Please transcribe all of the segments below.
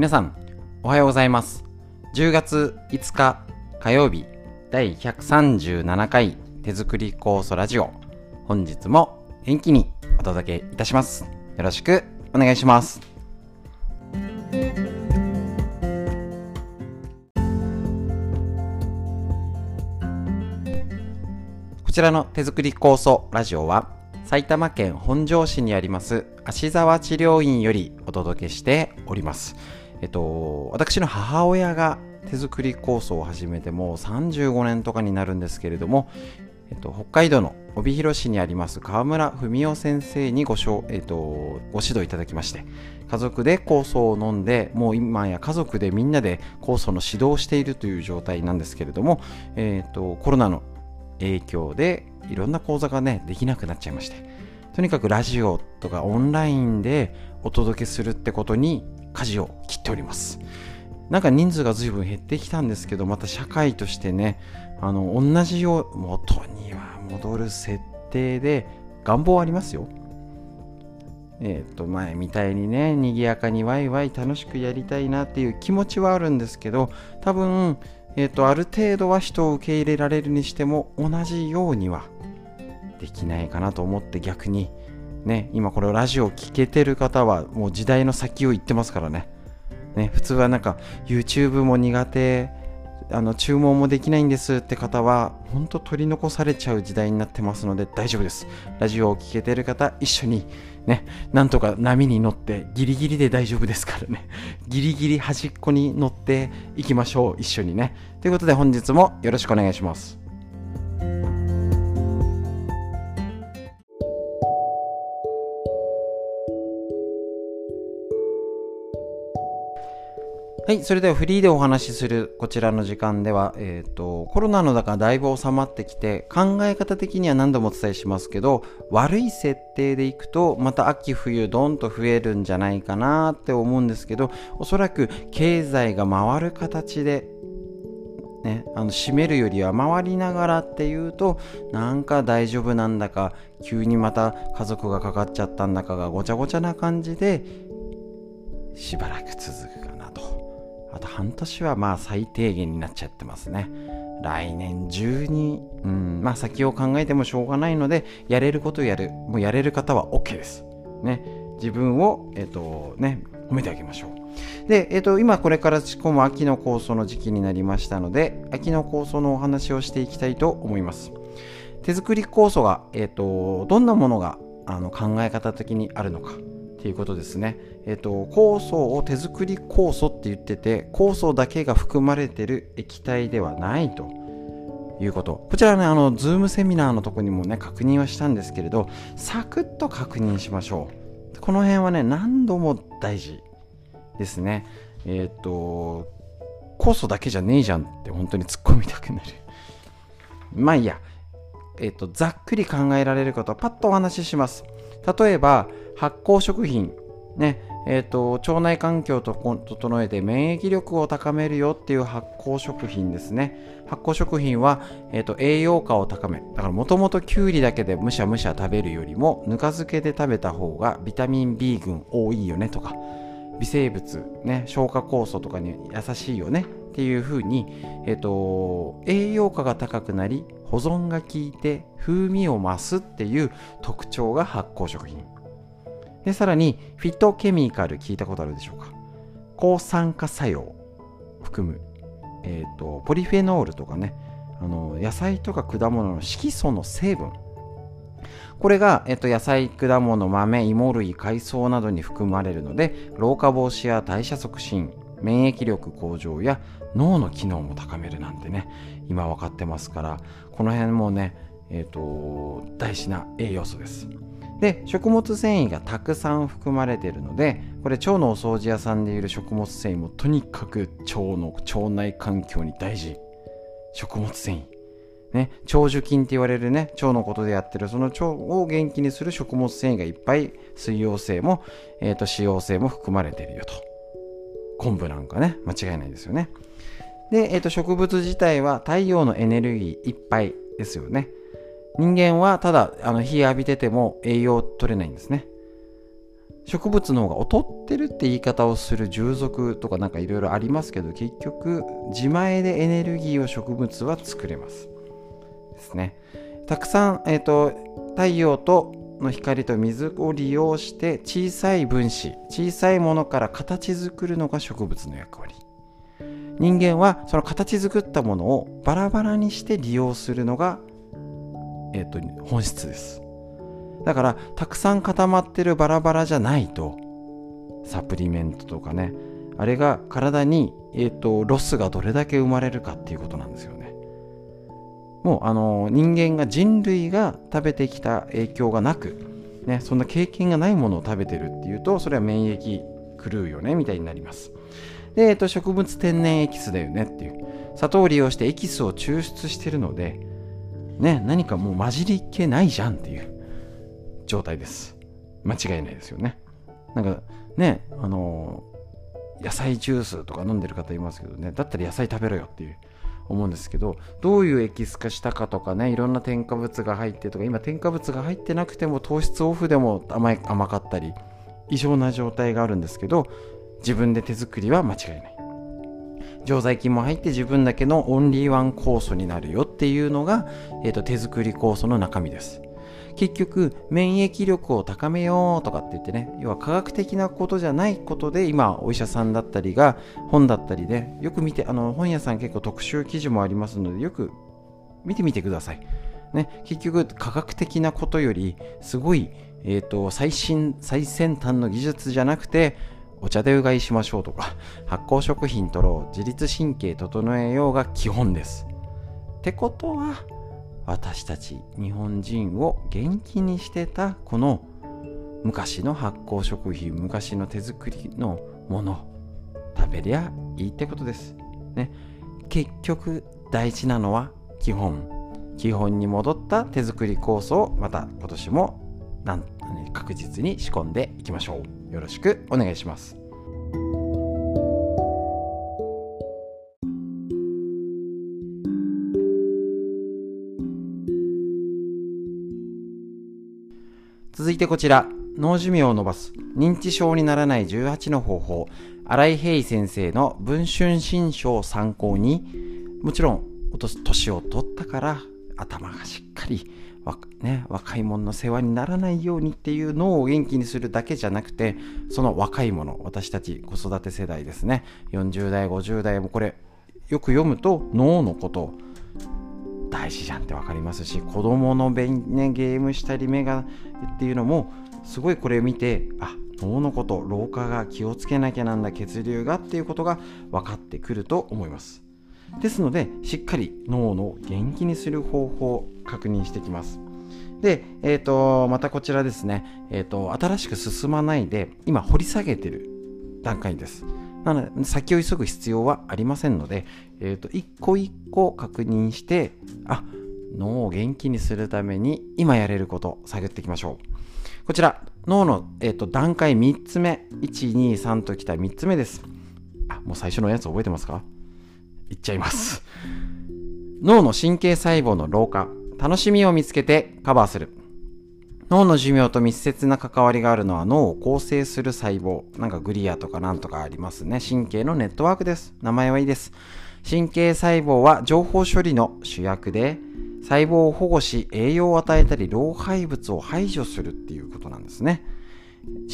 皆さん、おはようございます。10月5日火曜日、第137回手作り酵素ラジオ。本日も元気にお届けいたします。よろしくお願いします。こちらの手作り酵素ラジオは埼玉県本庄市にあります芦沢治療院よりお届けしております。えっと、私の母親が手作り酵素を始めてもう35年とかになるんですけれども、えっと、北海道の帯広市にあります川村文夫先生にご、えっと、ご指導いただきまして家族で酵素を飲んでもう今や家族でみんなで酵素の指導をしているという状態なんですけれども、えっと、コロナの影響でいろんな講座がねできなくなっちゃいましてとにかくラジオとかオンラインでお届けするってことに舵を切っております。なんか人数が随分減ってきたんですけどまた社会としてねあの同じよう元には戻る設定で願望ありますよ。えっ、と前みたいにね賑やかにワイワイ楽しくやりたいなっていう気持ちはあるんですけど多分えーと、ある程度は人を受け入れられるにしても同じようにはできないかなと思って逆にね今これラジオを聴けてる方はもう時代の先を言ってますからね。ね普通はなんか YouTube も苦手あの注文もできないんですって方は本当取り残されちゃう時代になってますので大丈夫です。ラジオを聴けてる方一緒にねなんとか波に乗ってギリギリで大丈夫ですからね。ギリギリ端っこに乗っていきましょう一緒にね。ということで本日もよろしくお願いします。はい、それではフリーでお話しするこちらの時間では、えっ、ー、と、コロナの中だいぶ収まってきて、考え方的には何度もお伝えしますけど、悪い設定でいくと、また秋冬どんと増えるんじゃないかなって思うんですけど、おそらく経済が回る形で、ね、あの閉めるよりは回りながらっていうとなんか大丈夫なんだか急にまた家族がかかっちゃったんだかがごちゃごちゃな感じでしばらく続くかなと。あと半年はまあ最低限になっちゃってますね来年中に、うん、まあ先を考えてもしょうがないのでやれることをやるもうやれる方は OK ですね自分をえっ、とね褒めてあげましょうで、えっ、ー、と、今これから仕込む秋の酵素の時期になりましたので、秋の酵素のお話をしていきたいと思います。手作り酵素が、えっ、ー、と、どんなものがあの考え方的にあるのかっていうことですね。えっ、ー、と、酵素を手作り酵素って言ってて、酵素だけが含まれてる液体ではないと。いうことこちらねあのズームセミナーのとこにもね確認はしたんですけれどサクッと確認しましょうこの辺はね何度も大事ですね。えっ、ー、と、酵素だけじゃねえじゃんって本当に突っ込みたくなる。まあいいや。えっ、ー、と、ざっくり考えられることパッとお話しします。例えば、発酵食品。ね。え、ー、と、腸内環境を整えて免疫力を高めるよっていう発酵食品ですね。発酵食品は、えっ、と、栄養価を高め。だからもともときゅうりだけでむしゃむしゃ食べるよりも、ぬか漬けで食べた方がビタミン B 群多いよねとか。微生物、ね、消化酵素とかに優しいよねっていう風に、え、ー、と、栄養価が高くなり保存が効いて風味を増すっていう特徴が発酵食品でさらにフィットケミカル聞いたことあるでしょうか？抗酸化作用含む、えーと、ポリフェノールとかねあの野菜とか果物の色素の成分これが、えっと、野菜、果物、豆、芋類、海藻などに含まれるので、老化防止や代謝促進、免疫力向上や脳の機能も高めるなんてね、今分かってますから、この辺もね、えっと、大事な栄養素です。で、食物繊維がたくさん含まれているので、これ腸のお掃除屋さんでいる食物繊維もとにかく腸の腸内環境に大事。食物繊維。ね、長寿菌って言われるね、腸のことでやってる、その腸を元気にする食物繊維がいっぱい、水溶性も、え、ー、と、脂溶性も含まれているよと。昆布なんかね、間違いないですよね。で、え、ー、と、植物自体は太陽のエネルギーいっぱいですよね。人間はただ、あの、日浴びてても栄養取れないんですね。植物の方が劣ってるって言い方をする従属とかなんかいろいろありますけど結局自前でエネルギーを植物は作れます。ですね。たくさん、えーと、太陽との光と水を利用して小さい分子小さいものから形作るのが植物の役割。人間はその形作ったものをバラバラにして利用するのが、えーと、本質です。だからたくさん固まってるバラバラじゃないとサプリメントとかねあれが体に、えーと、ロスがどれだけ生まれるかっていうことなんですよね。もうあの人間が人類が食べてきた影響がなく、ね、そんな経験がないものを食べてるっていうとそれは免疫狂うよねみたいになります。で、えー、と植物天然エキスだよねっていう。砂糖を利用してエキスを抽出してるのでね何かもう混じりっ気ないじゃんっていう状態です。間違いないですよね。なんかねあの野菜ジュースとか飲んでる方いますけどね。だったら野菜食べろよっていう思うんですけどどういうエキス化したかとかねいろんな添加物が入ってとか今添加物が入ってなくても糖質オフでも甘い甘かったり異常な状態があるんですけど自分で手作りは間違いない。常在菌も入って自分だけのオンリーワン酵素になるよっていうのが、えーと手作り酵素の中身です結局免疫力を高めようとかって言ってね要は科学的なことじゃないことで今お医者さんだったりが本だったりでよく見てあの本屋さん結構特集記事もありますのでよく見てみてください。ね、結局科学的なことよりすごい、えーと、最新最先端の技術じゃなくてお茶でうがいしましょうとか発酵食品取ろう自律神経整えようが基本です。ってことは私たち日本人を元気にしてたこの昔の発酵食品昔の手作りのもの食べりゃいいってことです。ね、結局大事なのは基本基本に戻った手作り酵素をまた今年もなん確実に仕込んでいきましょう。よろしくお願いします。続いてこちら、脳寿命を伸ばす認知症にならない18の方法、新井平先生の文春新書を参考に、もちろん、年を取ったから頭がしっかり、ね、若い者の世話にならないようにっていう脳を元気にするだけじゃなくて、その若い者、私たち子育て世代ですね、40代、50代もこれ、よく読むと脳のこと大事じゃんって分かりますし子供のべん、ね、ゲームしたり目がっていうのもすごいこれを見てあ脳のこと老化が気をつけなきゃなんだ血流がっていうことが分かってくると思います。ですのでしっかり脳の元気にする方法を確認していきますで、えーと、またこちらですね、えーと新しく進まないで今掘り下げてる段階ですなので、先を急ぐ必要はありませんので、えっ、ー、と、一個一個確認して、あ、脳を元気にするために今やれることを探っていきましょう。こちら、脳の、えーと、段階3つ目。1、2、3ときた3つ目です。あ、もう最初のやつ覚えてますか？いっちゃいます。脳の神経細胞の老化。楽しみを見つけてカバーする。脳の寿命と密接な関わりがあるのは脳を構成する細胞。なんかグリアとかなんとかありますね。神経のネットワークです。名前はいいです。神経細胞は情報処理の主役で、細胞を保護し栄養を与えたり老廃物を排除するっていうことなんですね。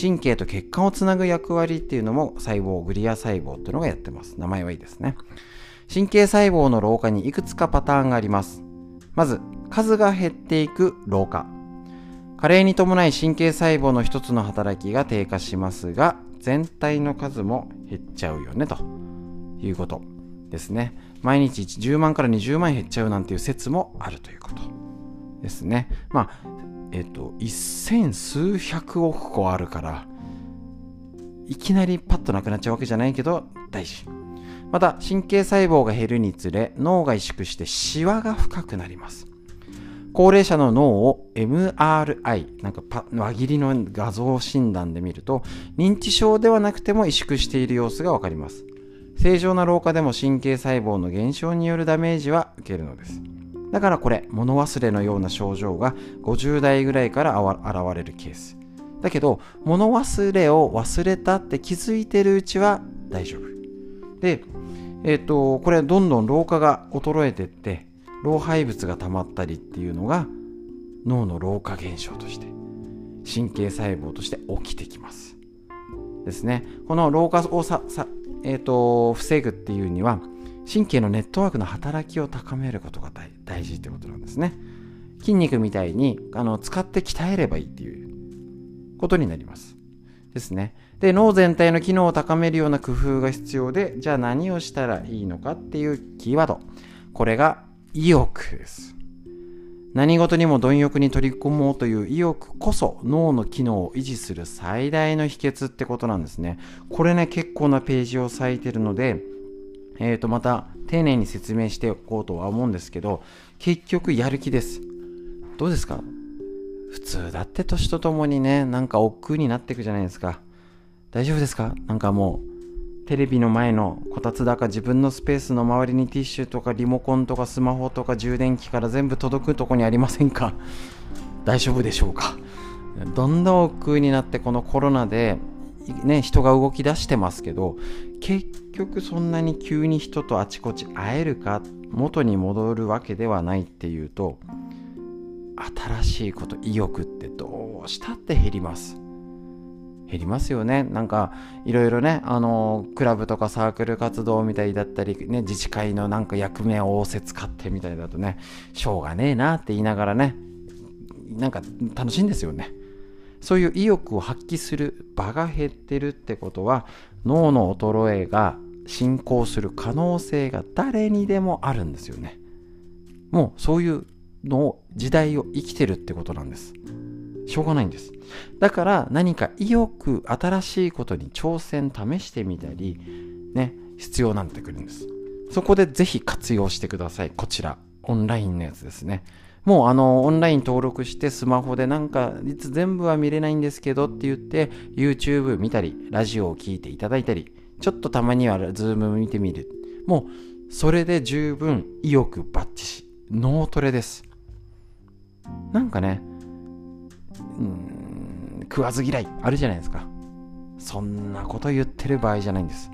神経と血管をつなぐ役割っていうのも細胞、グリア細胞っていうのがやってます。名前はいいですね。神経細胞の老化にいくつかパターンがあります。まず、数が減っていく老化。加齢に伴い神経細胞の一つの働きが低下しますが全体の数も減っちゃうよねということですね毎日10万から20万減っちゃうなんていう説もあるということですねまあえっ、と一千数百億個あるからいきなりパッとなくなっちゃうわけじゃないけど大事また神経細胞が減るにつれ脳が萎縮してシワが深くなります高齢者の脳を MRI、なんか輪切りの画像診断で見ると、認知症ではなくても萎縮している様子がわかります。正常な老化でも神経細胞の減少によるダメージは受けるのです。だからこれ、物忘れのような症状が50代ぐらいから現れるケース。だけど物忘れを忘れたって気づいてるうちは大丈夫でえ、ー、とこれどんどん老化が衰えてって老廃物が溜まったりっていうのが脳の老化現象として神経細胞として起きてきます。ですね。この老化をささ、えーと、防ぐっていうには神経のネットワークの働きを高めることが大事ってことなんですね。筋肉みたいにあの使って鍛えればいいっていうことになります。ですね。で脳全体の機能を高めるような工夫が必要でじゃあ何をしたらいいのかっていうキーワードこれが意欲です何事にも貪欲に取り組もうという意欲こそ脳の機能を維持する最大の秘訣ってことなんですね。これね、結構なページを割いてるので、えー、とまた丁寧に説明しておこうとは思うんですけど、結局やる気です。どうですか？普通だって年とともにね、なんか億劫になっていくじゃないですか。大丈夫ですか？なんかもう、テレビの前のこたつだか自分のスペースの周りにティッシュとかリモコンとかスマホとか充電器から全部届くとこにありませんか？大丈夫でしょうか？どんどん億劫になってこのコロナでね人が動き出してますけど結局そんなに急に人とあちこち会えるか元に戻るわけではないっていうと新しいこと意欲ってどうしたって減ります。減りますよね。なんか、いろいろね、あの、クラブとかサークル活動みたいだったり、ね、自治会のなんか役目を仰せ使ってみたいだとね、しょうがねえなって言いながらね、なんか楽しいんですよね。そういう意欲を発揮する場が減ってるってことは、脳の衰えが進行する可能性が誰にでもあるんですよね。もうそういうのを時代を生きてるってことなんです。しょうがないんです。だから何か意欲、新しいことに挑戦、試してみたり、ね、必要になってくるんです。そこでぜひ活用してください。こちら。オンラインのやつですね。もうあの、オンライン登録してスマホでなんか、いつ全部は見れないんですけどって言って、YouTube 見たり、ラジオを聴いていただいたり、ちょっとたまには Zoom 見てみる。もう、それで十分意欲バッチし、脳トレです。なんかね、食わず嫌い。あるじゃないですか。そんなこと言ってる場合じゃないんです。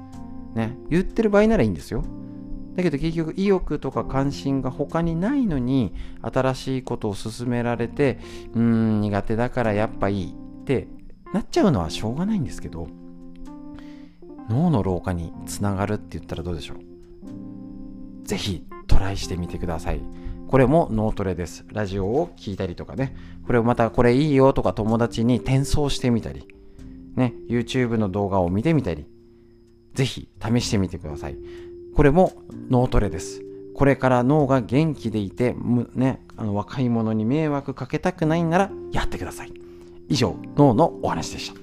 ね。言ってる場合ならいいんですよ。だけど結局意欲とか関心が他にないのに新しいことを勧められてうーん苦手だからやっぱいいってなっちゃうのはしょうがないんですけど脳の老化につながるって言ったらどうでしょう。ぜひトライしてみてください。これも脳トレです。ラジオを聞いたりとかね。これをまたこれいいよとか友達に転送してみたり、ね、YouTube の動画を見てみたり、ぜひ試してみてください。これも脳トレです。これから脳が元気でいて、ね、あの若い者に迷惑かけたくないならやってください。以上、脳のお話でした。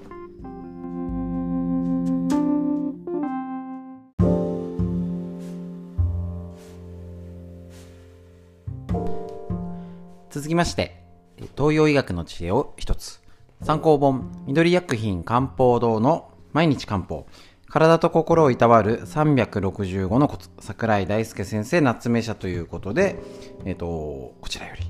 続きまして、東洋医学の知恵を一つ。参考本、緑薬品漢方堂の毎日漢方。体と心をいたわる365のコツ。桜井大輔先生、夏目社ということで、えっ、ー、と、こちらより、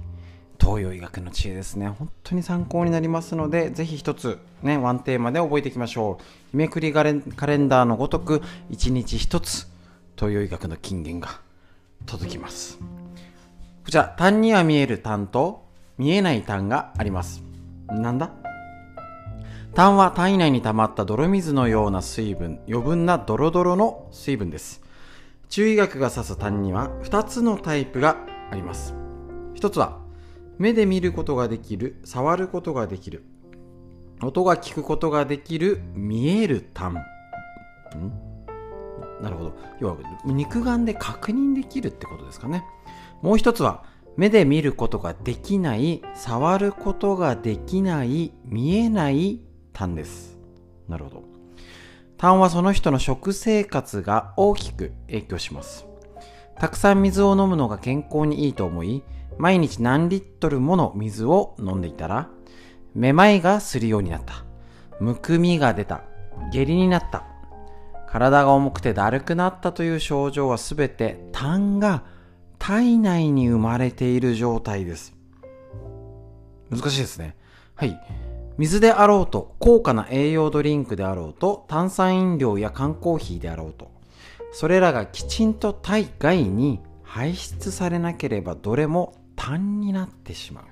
東洋医学の知恵ですね。本当に参考になりますので、ぜひ一つ、ね、ワンテーマで覚えていきましょう。日めくりカレンダーのごとく、一日一つ、東洋医学の金言が届きます。こちら、単には見える単と見えない単があります。なんだ？単は体内に溜まった泥水のような水分、余分なドロドロの水分です。中医学が指す単には2つのタイプがあります。1つは、目で見ることができる、触ることができる、音が聞くことができる、見える単。ん？なるほど。要は、肉眼で確認できるってことですかね。もう一つは目で見ることができない触ることができない見えない痰です。なるほど。痰はその人の食生活が大きく影響します。たくさん水を飲むのが健康にいいと思い毎日何リットルもの水を飲んでいたらめまいがするようになった。むくみが出た。下痢になった。体が重くてだるくなったという症状はすべて痰が体内に生まれている状態です。難しいですね。はい。水であろうと高価な栄養ドリンクであろうと炭酸飲料や缶コーヒーであろうとそれらがきちんと体外に排出されなければどれも痰になってしまう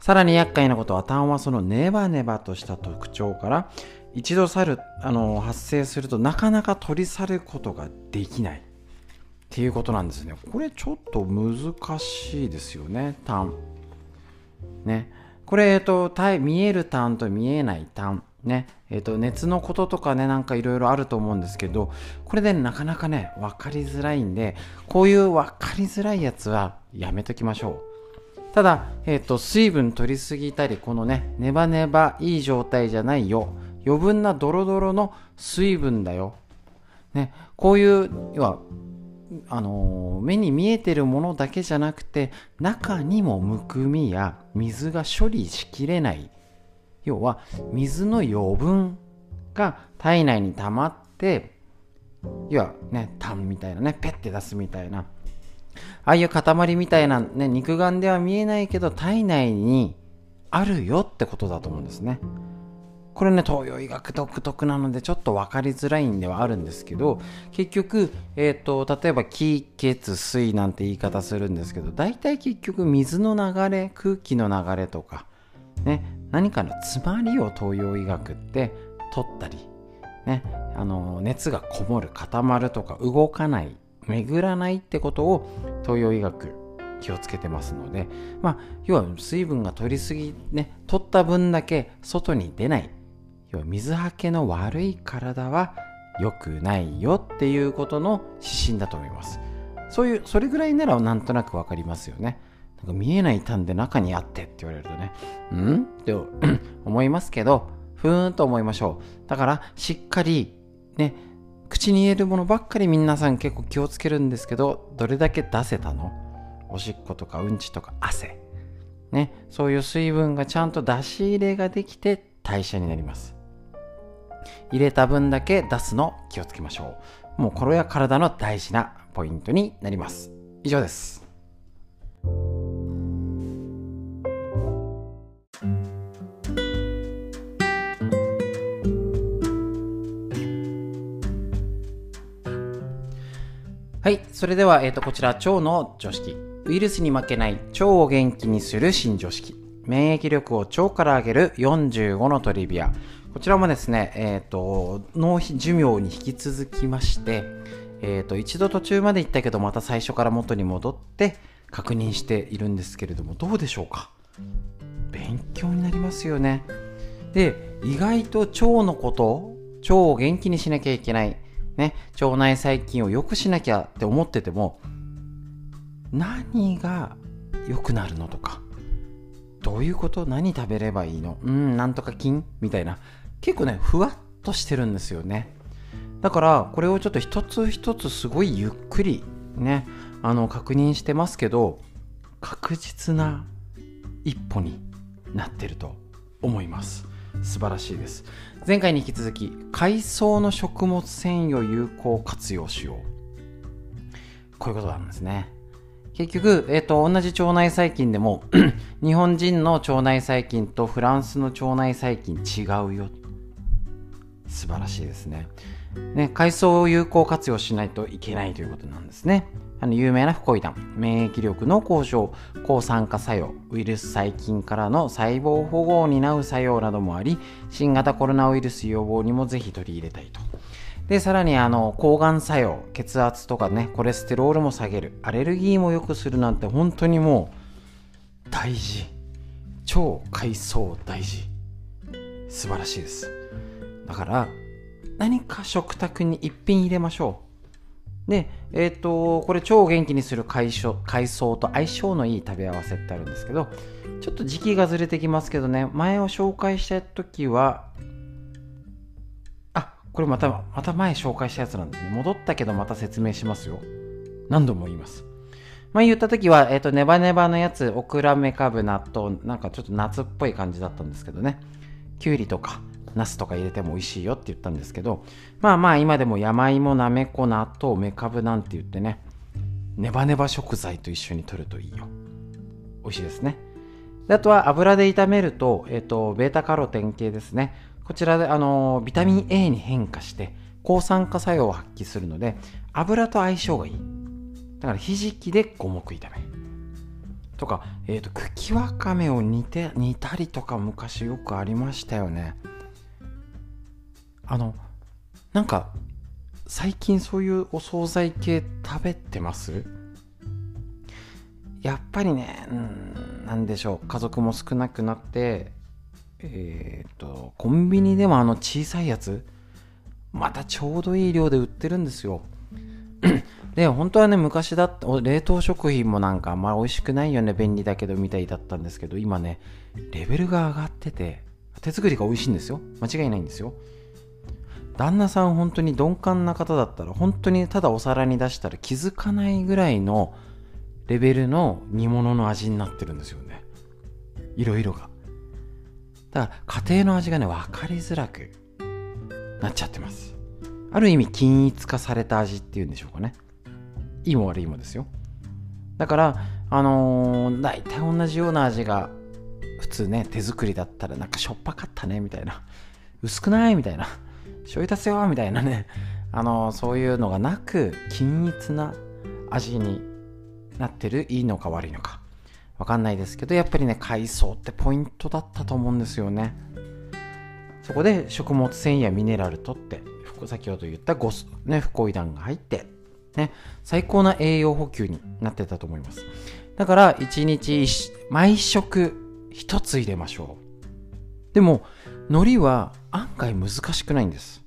さらに厄介なことは痰はそのネバネバとした特徴から一度去るあの発生するとなかなか取り去ることができないっていうことなんですね。これちょっと難しいですよね。痰ね。これ、えっと、見える痰と見えない痰ね。えっと、熱のこととかねなんかいろいろあると思うんですけどこれでなかなかね分かりづらいんでこういう分かりづらいやつはやめときましょう。ただ、えっと、水分取りすぎたりこのねネバネバいい状態じゃないよ。余分なドロドロの水分だよ、ね、こういう要はあの目に見えてるものだけじゃなくて中にもむくみや水が処理しきれない要は水の余分が体内に溜まって要はね痰みたいなねペッて出すみたいなああいう塊みたいな、ね、肉眼では見えないけど体内にあるよってことだと思うんですね。これね東洋医学独特なのでちょっと分かりづらいんではあるんですけど結局、えーと、例えば気血水なんて言い方するんですけど大体結局水の流れ空気の流れとか、ね、何かの詰まりを東洋医学って取ったり、ね、あの熱がこもる固まるとか動かない巡らないってことを東洋医学気をつけてますので、まあ、要は水分が取りすぎね取った分だけ外に出ない要は水はけの悪い体は良くないよっていうことの指針だと思います。そういう、それぐらいならなんとなくわかりますよね。なんか見えない単で中にあってって言われるとねう、ん？って思いますけど、ふーんと思いましょう。だから、しっかり、ね、口に入れるものばっかり皆さん結構気をつけるんですけど、どれだけ出せたの？おしっことかうんちとか汗。ね、そういう水分がちゃんと出し入れができて代謝になります。入れた分だけ出すの気をつけましょう。もうこれは体の大事なポイントになります。以上です。はい。それでは、えっ、ー、と、こちら、腸の常識。ウイルスに負けない腸を元気にする新常識。免疫力を腸から上げる45のトリビア。こちらもですね、えっ、ー、と、脳寿命に引き続きまして、えっ、ー、と、一度途中まで行ったけど、また最初から元に戻って確認しているんですけれども、どうでしょうか？勉強になりますよね。で、意外と腸のこと、腸を元気にしなきゃいけない、ね、腸内細菌を良くしなきゃって思ってても、何が良くなるのとか、どういうこと？何食べればいいの？うん、なんとか菌？みたいな。結構ねふわっとしてるんですよね。だからこれをちょっと一つ一つすごいゆっくりねあの確認してますけど確実な一歩になってると思います。素晴らしいです。前回に引き続き海藻の食物繊維を有効活用しよう。こういうことなんですね。結局、えっ、ー、と、同じ腸内細菌でも 日本人の腸内細菌とフランスの腸内細菌違うよ素晴らしいですね。ね、海藻を有効活用しないといけないということなんですね。あの有名なフコイダン、免疫力の向上、抗酸化作用、ウイルス細菌からの細胞保護を担う作用などもあり、新型コロナウイルス予防にもぜひ取り入れたいと。で、さらにあの抗がん作用、血圧とかね、コレステロールも下げる、アレルギーも良くするなんて本当にもう大事。超海藻大事。素晴らしいです。だから何か食卓に一品入れましょう。でえっ、ー、とこれ超元気にする海海藻と相性のいい食べ合わせってあるんですけどちょっと時期がずれてきますけどね前を紹介した時はあこれまたまた前紹介したやつなんですね戻ったけどまた説明しますよ。何度も言います。前言った時は、えっ、ー、と、ネバネバのやつ、オクラメカブ納豆、なんかちょっと夏っぽい感じだったんですけどね。きゅうりとか、ナスとか入れても美味しいよって言ったんですけどまあまあ今でも山芋なめこ納豆めかぶなんて言ってねネバネバ食材と一緒に取るといいよ美味しいですねであとは油で炒めると、えっ、と、ベータカロテン系ですね。こちらで、あの、ビタミン A に変化して、抗酸化作用を発揮するので、油と相性がいい。だから、ひじきで五目炒め。とか、えっ、と、茎わかめを煮て、煮たりとか昔よくありましたよね。あの、なんか、最近そういうお惣菜系食べてます？やっぱりね、うん、なでしょう、家族も少なくなって、えっ、と、コンビニでもあの小さいやつ、またちょうどいい量で売ってるんですよ。で、本当はね、昔だった、冷凍食品もなんかあんまり美味しくないよね、便利だけどみたいだったんですけど、今ね、レベルが上がってて、手作りが美味しいんですよ。間違いないんですよ。旦那さん本当に鈍感な方だったら、本当にただお皿に出したら気づかないぐらいのレベルの煮物の味になってるんですよね。いろいろが。だから家庭の味がね、分かりづらくなっちゃってます。ある意味均一化された味っていうんでしょうかね。いいも悪いもですよ。だから、あのー、大体同じような味が普通ね、手作りだったらなんかしょっぱかったね、みたいな。薄くないみたいな。醤油足すよみたいなね。あの、そういうのがなく、均一な味になってるいいのか悪いのか。わかんないですけどやっぱりね海藻ってポイントだったと思うんですよね。そこで食物繊維やミネラルとって先ほど言ったゴス、ね、不コイダンが入って、ね、最高な栄養補給になってたと思います。だから1日毎食1つ入れましょう。でも海苔は案外難しくないんです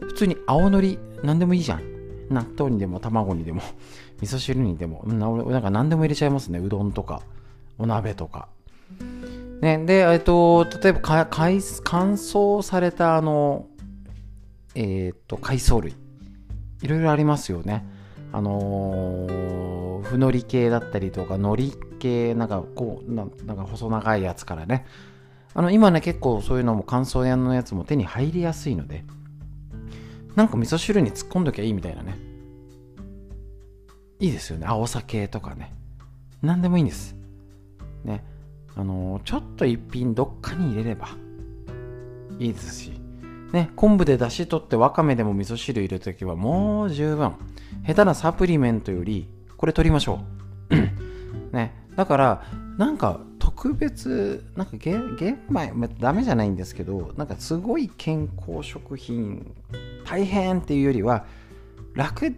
普通に青海苔何でもいいじゃん納豆にでも卵にでも 味噌汁にでも、なんか何でも入れちゃいますね。うどんとか、お鍋とか。ね、で、えっと、例えばかかい乾燥されたあの、えー、っと、海藻類。いろいろありますよね。あのー、ふのり系だったりとか、海苔系、なんかこうな、なんか細長いやつからね。あの、今ね、結構そういうのも乾燥屋のやつも手に入りやすいので、なんか味噌汁に突っ込んどきゃいいみたいなね。いいですよね。青酒とかね。何でもいいんです。ね。あのー、ちょっと一品どっかに入れればいいですし。ね、昆布で出汁取ってわかめでも味噌汁入れるときはもう十分。下手なサプリメントよりこれ取りましょう。ね。だから、なんか特別、なんか玄米、ダメじゃないんですけど、なんかすごい健康食品、大変っていうよりは、楽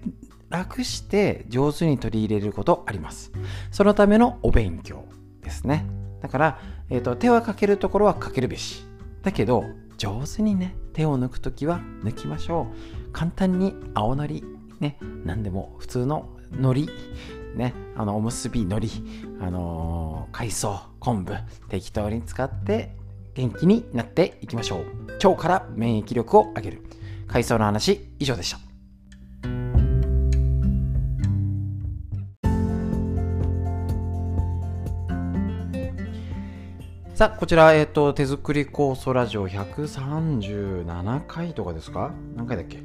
楽して上手に取り入れることあります。そのためのお勉強ですね。だから、えーと、手はかけるところはかけるべし。だけど、上手にね、手を抜くときは抜きましょう。簡単に青のり、ね、何でも普通の海苔、ね、あのおむすび海苔、あのー、海藻、昆布、適当に使って元気になっていきましょう。腸から免疫力を上げる。海藻の話、以上でした。さあ、こちら、えっ、ー、と、手作り酵素ラジオ137回とかですか？何回だっけ？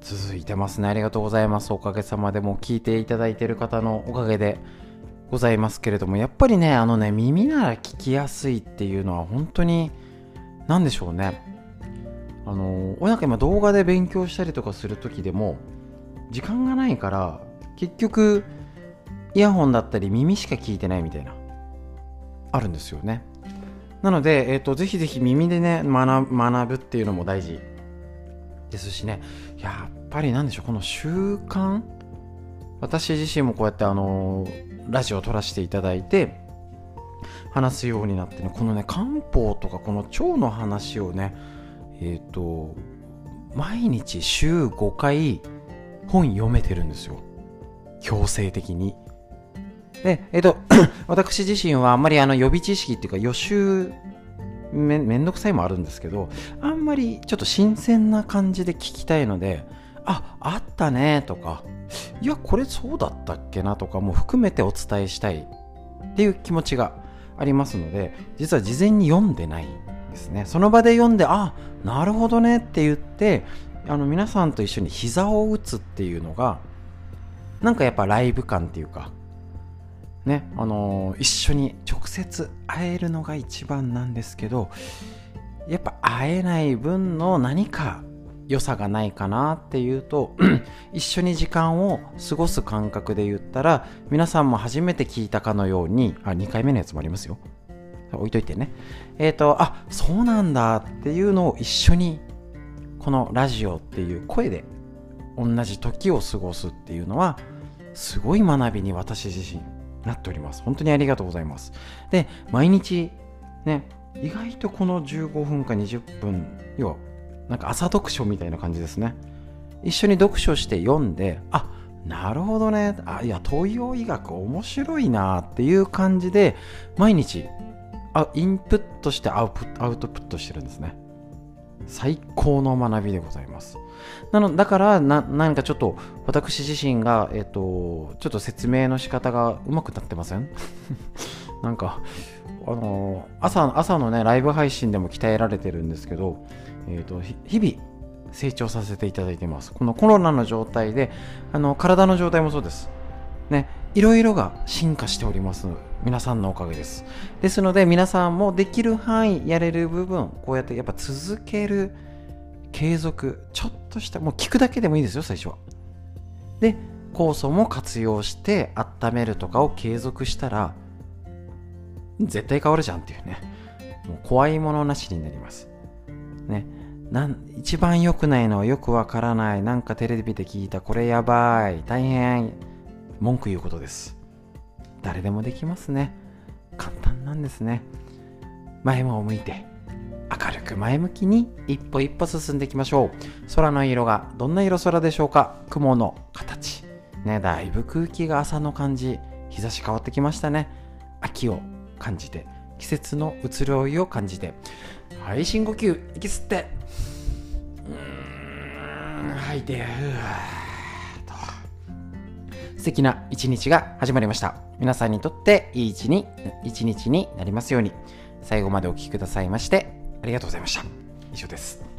続いてますね。ありがとうございます。おかげさまでも聞いていただいている方のおかげでございますけれども、やっぱりね、あのね、耳なら聞きやすいっていうのは本当に、何でしょうね。あの、親が今動画で勉強したりとかする時でも、時間がないから、結局、イヤホンだったり耳しか聞いてないみたいな。あるんですよね。なので、えーと、ぜひぜひ耳でね学学ぶっていうのも大事ですしねやっぱりなんでしょうこの習慣？私自身もこうやってあのラジオを撮らせていただいて話すようになってねこのね漢方とかこの腸の話をねえっ、ー、と毎日週5回本読めてるんですよ。強制的に。で、えっ、と、私自身はあんまりあの予備知識っていうか予習めめんどくさいもあるんですけど、あんまりちょっと新鮮な感じで聞きたいので、あ、あったねとか、いや、これそうだったっけなとかも含めてお伝えしたいっていう気持ちがありますので、実は事前に読んでないんですね。その場で読んで、あ、なるほどねって言って、あの皆さんと一緒に膝を打つっていうのが、なんかやっぱライブ感っていうか、ねあのー一緒に直接会えるのが一番なんですけどやっぱ会えない分の何か良さがないかなっていうと 一緒に時間を過ごす感覚で言ったら皆さんも初めて聞いたかのようにあ2回目のやつもありますよ。置いといてね。えっ、とあそうなんだっていうのを一緒にこのラジオっていう声で同じ時を過ごすっていうのはすごい学びに私自身なっております。本当にありがとうございます。で毎日ね意外とこの15分か20分要はなんか朝読書みたいな感じですね。一緒に読書して読んであなるほどね。あいや東洋医学面白いなっていう感じで毎日あインプットしてアウトプットしてるんですね。最高の学びでございます。なのだからな何かちょっと私自身が、えっとちょっと説明の仕方がうまくなってません？なんかあの朝朝のねライブ配信でも鍛えられてるんですけど、えっと日々成長させていただいてます。このコロナの状態であの体の状態もそうです。ねいろいろが進化しております。皆さんのおかげです。ですので皆さんもできる範囲やれる部分こうやってやっぱ続ける継続ちょっとしたもう聞くだけでもいいですよ最初は。で酵素も活用して温めるとかを継続したら絶対変わるじゃんっていうね。もう怖いものなしになります。ね。なん一番良くないのはよくわからない。なんかテレビで聞いた。これやばい。大変。文句言うことです。誰でもできますね。簡単なんですね。前も向いて。明るく前向きに一歩一歩進んでいきましょう。空の色がどんな色空でしょうか。雲の形。ねだいぶ空気が朝の感じ。日差し変わってきましたね。秋を感じて。季節の移ろいを感じて。はい深呼吸息吸って。うーん吐いて。ふわーと。素敵な一日が始まりました。皆さんにとっていい一日一日になりますように。最後までお聴きくださいましてありがとうございました。以上です。